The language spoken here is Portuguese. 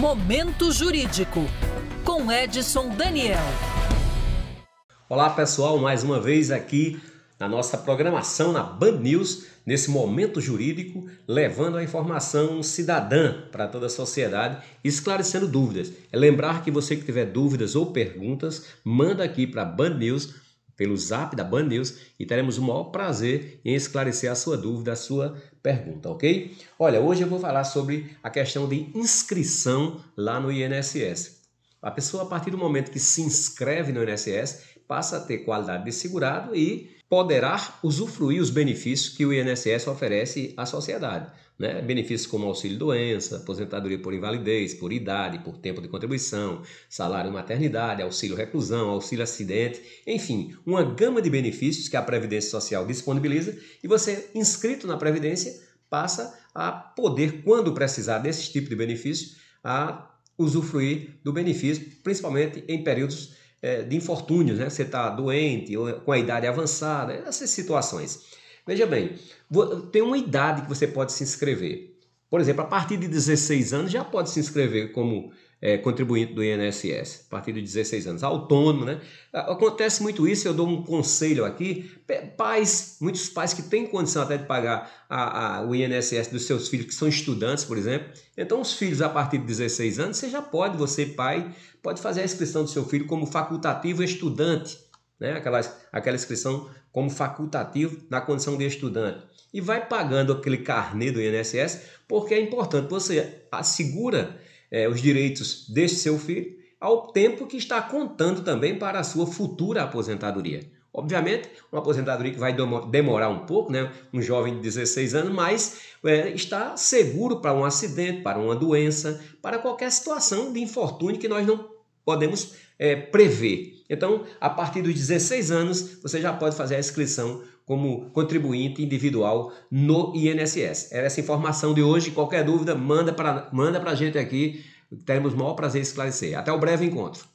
Momento Jurídico, com Edson Daniel. Olá pessoal, mais uma vez aqui na nossa programação na Band News, nesse momento jurídico, levando a informação cidadã para toda a sociedade, esclarecendo dúvidas. É lembrar que você que tiver dúvidas ou perguntas, manda aqui para a Band News pelo zap da Band News e teremos o maior prazer em esclarecer a sua dúvida, a sua pergunta, ok? Olha, hoje eu vou falar sobre a questão de inscrição lá no INSS. A pessoa, a partir do momento que se inscreve no INSS, passa a ter qualidade de segurado e poderá usufruir os benefícios que o INSS oferece à sociedade. Né? Benefícios como auxílio-doença, aposentadoria por invalidez, por idade, por tempo de contribuição, salário maternidade, auxílio-reclusão, auxílio-acidente, enfim, uma gama de benefícios que a Previdência Social disponibiliza e você, inscrito na Previdência, passa a poder, quando precisar desse tipo de benefício, a usufruir do benefício, principalmente em períodos é, de infortúnios, né? Você está doente ou com a idade avançada, essas situações. Veja bem, tem uma idade que você pode se inscrever. Por exemplo, a partir de 16 anos já pode se inscrever como é, contribuinte do INSS, a partir de 16 anos, autônomo, né? Acontece muito isso, eu dou um conselho aqui, pais, muitos pais que têm condição até de pagar a, a, o INSS dos seus filhos, que são estudantes, por exemplo, então os filhos a partir de 16 anos, você já pode, você pai, pode fazer a inscrição do seu filho como facultativo estudante, né? aquela, aquela inscrição como facultativo na condição de estudante. E vai pagando aquele carnê do INSS, porque é importante, você assegura é, os direitos deste seu filho, ao tempo que está contando também para a sua futura aposentadoria. Obviamente, uma aposentadoria que vai demorar um pouco, né? um jovem de 16 anos, mas é, está seguro para um acidente, para uma doença, para qualquer situação de infortúnio que nós não podemos é, prever. Então, a partir dos 16 anos, você já pode fazer a inscrição como contribuinte individual no INSS. Era essa informação de hoje. Qualquer dúvida, manda para manda a gente aqui. Teremos o maior prazer em esclarecer. Até o breve encontro.